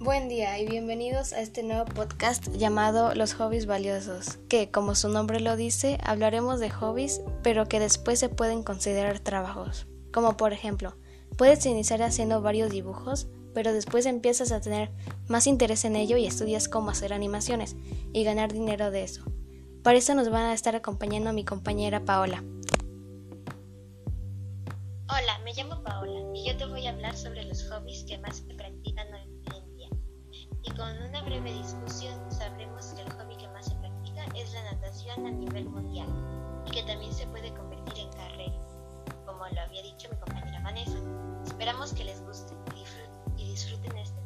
Buen día y bienvenidos a este nuevo podcast llamado Los Hobbies Valiosos, que como su nombre lo dice, hablaremos de hobbies, pero que después se pueden considerar trabajos. Como por ejemplo, puedes iniciar haciendo varios dibujos, pero después empiezas a tener más interés en ello y estudias cómo hacer animaciones y ganar dinero de eso. Para eso nos van a estar acompañando mi compañera Paola. Hola, me llamo Paola y yo te voy a hablar sobre los hobbies que más se practican hoy breve discusión sabremos que el hobby que más se practica es la natación a nivel mundial y que también se puede convertir en carrera, como lo había dicho mi compañera Vanessa. Esperamos que les guste y disfruten, este